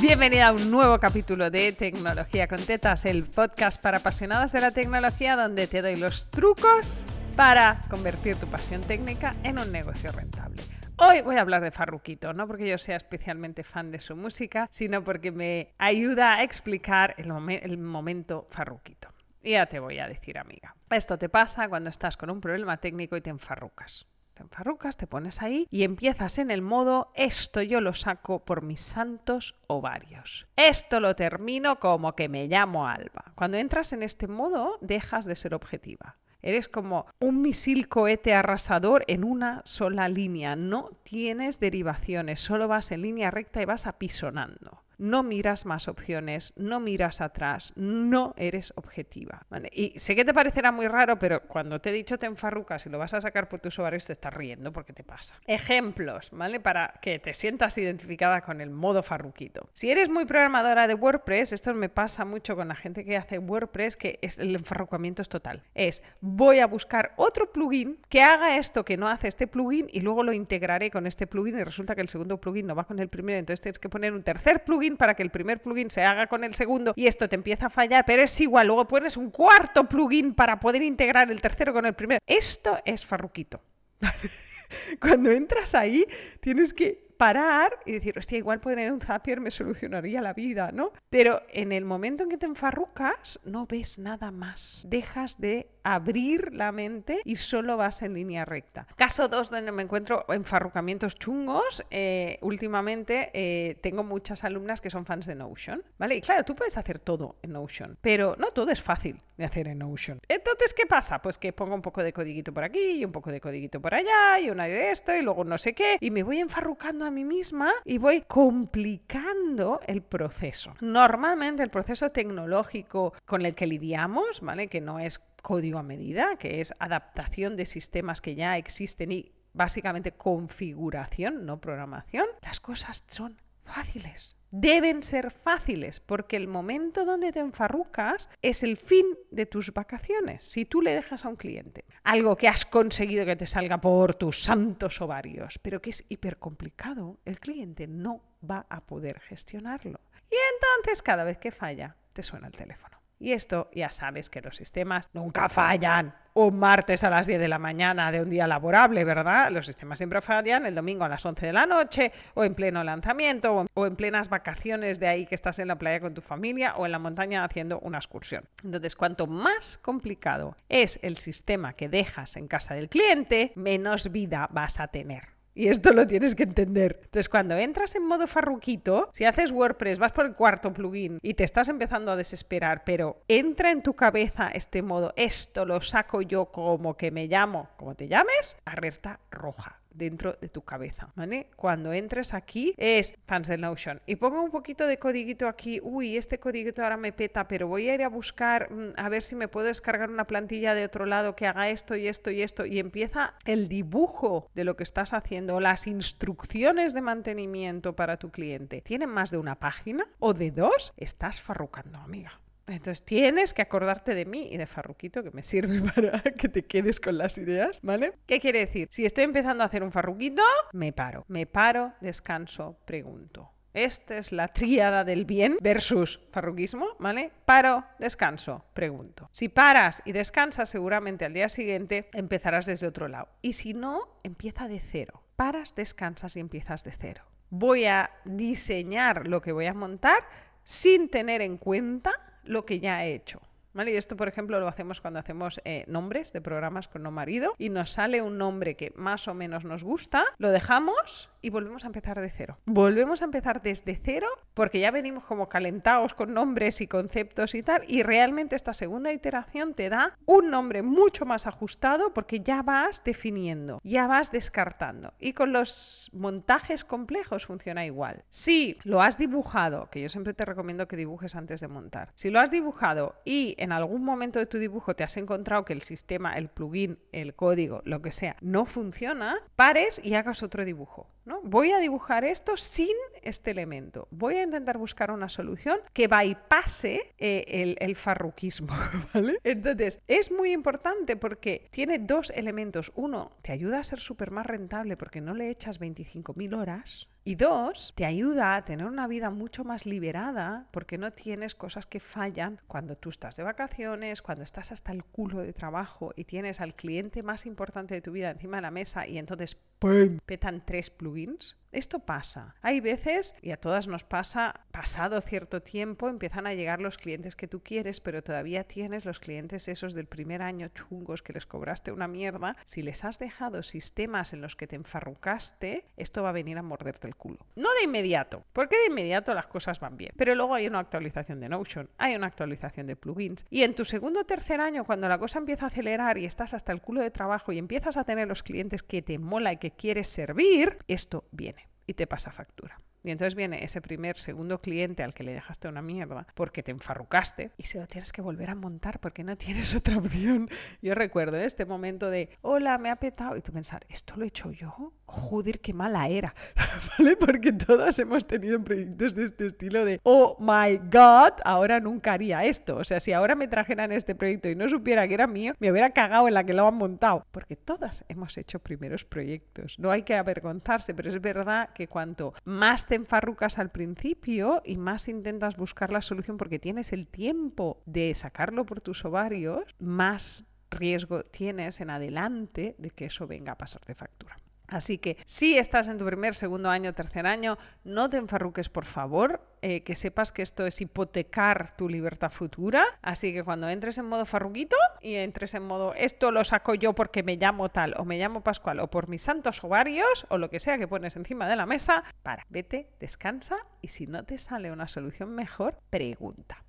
Bienvenida a un nuevo capítulo de Tecnología con Tetas, el podcast para apasionadas de la tecnología donde te doy los trucos para convertir tu pasión técnica en un negocio rentable. Hoy voy a hablar de Farruquito, no porque yo sea especialmente fan de su música, sino porque me ayuda a explicar el, el momento Farruquito. Ya te voy a decir, amiga. Esto te pasa cuando estás con un problema técnico y te enfarrucas. Te enfarrucas, te pones ahí y empiezas en el modo esto yo lo saco por mis santos ovarios. Esto lo termino como que me llamo Alba. Cuando entras en este modo dejas de ser objetiva. Eres como un misil cohete arrasador en una sola línea. No tienes derivaciones, solo vas en línea recta y vas apisonando no miras más opciones, no miras atrás, no eres objetiva. Y sé que te parecerá muy raro, pero cuando te he dicho te enfarrucas y lo vas a sacar por tus ovarios, te estás riendo porque te pasa. Ejemplos, ¿vale? Para que te sientas identificada con el modo farruquito. Si eres muy programadora de WordPress, esto me pasa mucho con la gente que hace WordPress, que el enfarrucamiento es total. Es, voy a buscar otro plugin que haga esto que no hace este plugin y luego lo integraré con este plugin y resulta que el segundo plugin no va con el primero, entonces tienes que poner un tercer plugin para que el primer plugin se haga con el segundo y esto te empieza a fallar, pero es igual, luego pones un cuarto plugin para poder integrar el tercero con el primero. Esto es farruquito. Cuando entras ahí, tienes que parar y decir, hostia, igual poner un Zapier me solucionaría la vida, ¿no? Pero en el momento en que te enfarrucas, no ves nada más. Dejas de abrir la mente y solo vas en línea recta. Caso 2 donde me encuentro enfarrucamientos chungos, eh, últimamente eh, tengo muchas alumnas que son fans de Notion, ¿vale? Y claro, tú puedes hacer todo en Notion, pero no todo es fácil de hacer en Notion. Entonces, ¿qué pasa? Pues que pongo un poco de codiguito por aquí y un poco de codiguito por allá y una de esto y luego no sé qué y me voy enfarrucando a mí misma y voy complicando el proceso. Normalmente el proceso tecnológico con el que lidiamos, ¿vale? Que no es código a medida, que es adaptación de sistemas que ya existen y básicamente configuración, no programación, las cosas son fáciles. Deben ser fáciles porque el momento donde te enfarrucas es el fin de tus vacaciones. Si tú le dejas a un cliente algo que has conseguido que te salga por tus santos ovarios, pero que es hiper complicado, el cliente no va a poder gestionarlo. Y entonces cada vez que falla, te suena el teléfono. Y esto ya sabes que los sistemas nunca fallan. Un martes a las 10 de la mañana de un día laborable, ¿verdad? Los sistemas siempre fallan el domingo a las 11 de la noche, o en pleno lanzamiento, o en plenas vacaciones de ahí que estás en la playa con tu familia, o en la montaña haciendo una excursión. Entonces, cuanto más complicado es el sistema que dejas en casa del cliente, menos vida vas a tener. Y esto lo tienes que entender. Entonces, cuando entras en modo farruquito, si haces WordPress, vas por el cuarto plugin y te estás empezando a desesperar, pero entra en tu cabeza este modo, esto lo saco yo como que me llamo, como te llames, alerta roja dentro de tu cabeza, ¿vale? Cuando entres aquí es fans de Notion y pongo un poquito de codiguito aquí, uy, este codiguito ahora me peta, pero voy a ir a buscar mm, a ver si me puedo descargar una plantilla de otro lado que haga esto y esto y esto y empieza el dibujo de lo que estás haciendo, las instrucciones de mantenimiento para tu cliente. ¿Tienen más de una página o de dos? Estás farrucando, amiga. Entonces tienes que acordarte de mí y de Farruquito, que me sirve para que te quedes con las ideas, ¿vale? ¿Qué quiere decir? Si estoy empezando a hacer un Farruquito, me paro. Me paro, descanso, pregunto. Esta es la tríada del bien versus farruquismo, ¿vale? Paro, descanso, pregunto. Si paras y descansas, seguramente al día siguiente empezarás desde otro lado. Y si no, empieza de cero. Paras, descansas y empiezas de cero. Voy a diseñar lo que voy a montar sin tener en cuenta lo que ya he hecho. Y esto, por ejemplo, lo hacemos cuando hacemos eh, nombres de programas con no marido y nos sale un nombre que más o menos nos gusta, lo dejamos y volvemos a empezar de cero. Volvemos a empezar desde cero porque ya venimos como calentados con nombres y conceptos y tal y realmente esta segunda iteración te da un nombre mucho más ajustado porque ya vas definiendo, ya vas descartando y con los montajes complejos funciona igual. Si lo has dibujado, que yo siempre te recomiendo que dibujes antes de montar, si lo has dibujado y en algún momento de tu dibujo te has encontrado que el sistema, el plugin, el código, lo que sea, no funciona, pares y hagas otro dibujo. ¿no? Voy a dibujar esto sin este elemento. Voy a intentar buscar una solución que bypase eh, el, el farruquismo. Entonces, es muy importante porque tiene dos elementos. Uno, te ayuda a ser súper más rentable porque no le echas 25.000 horas y dos, te ayuda a tener una vida mucho más liberada porque no tienes cosas que fallan cuando tú estás de vacaciones, cuando estás hasta el culo de trabajo y tienes al cliente más importante de tu vida encima de la mesa y entonces ¡pum! petan tres plugins. Esto pasa. Hay veces, y a todas nos pasa, pasado cierto tiempo empiezan a llegar los clientes que tú quieres, pero todavía tienes los clientes esos del primer año chungos que les cobraste una mierda. Si les has dejado sistemas en los que te enfarrucaste, esto va a venir a morderte el culo. No de inmediato, porque de inmediato las cosas van bien. Pero luego hay una actualización de Notion, hay una actualización de plugins. Y en tu segundo o tercer año, cuando la cosa empieza a acelerar y estás hasta el culo de trabajo y empiezas a tener los clientes que te mola y que quieres servir, esto viene y te pasa factura. Y entonces viene ese primer, segundo cliente al que le dejaste una mierda porque te enfarrucaste y se lo tienes que volver a montar porque no tienes otra opción. Yo recuerdo este momento de, hola, me ha petado. Y tú pensar, ¿esto lo he hecho yo? Joder, qué mala era. ¿Vale? Porque todas hemos tenido proyectos de este estilo de, oh my god, ahora nunca haría esto. O sea, si ahora me trajeran este proyecto y no supiera que era mío, me hubiera cagado en la que lo han montado. Porque todas hemos hecho primeros proyectos. No hay que avergonzarse, pero es verdad que cuanto más te enfarrucas al principio y más intentas buscar la solución porque tienes el tiempo de sacarlo por tus ovarios, más riesgo tienes en adelante de que eso venga a pasarte factura. Así que si estás en tu primer, segundo año, tercer año, no te enfarruques, por favor, eh, que sepas que esto es hipotecar tu libertad futura. Así que cuando entres en modo farruquito y entres en modo esto lo saco yo porque me llamo tal o me llamo Pascual o por mis santos ovarios o lo que sea que pones encima de la mesa, para, vete, descansa y si no te sale una solución mejor, pregunta.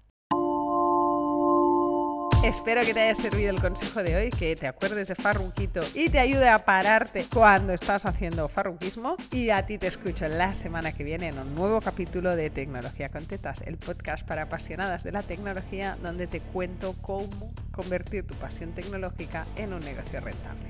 Espero que te haya servido el consejo de hoy, que te acuerdes de Farruquito y te ayude a pararte cuando estás haciendo farruquismo. Y a ti te escucho la semana que viene en un nuevo capítulo de Tecnología con Tetas, el podcast para apasionadas de la tecnología, donde te cuento cómo convertir tu pasión tecnológica en un negocio rentable.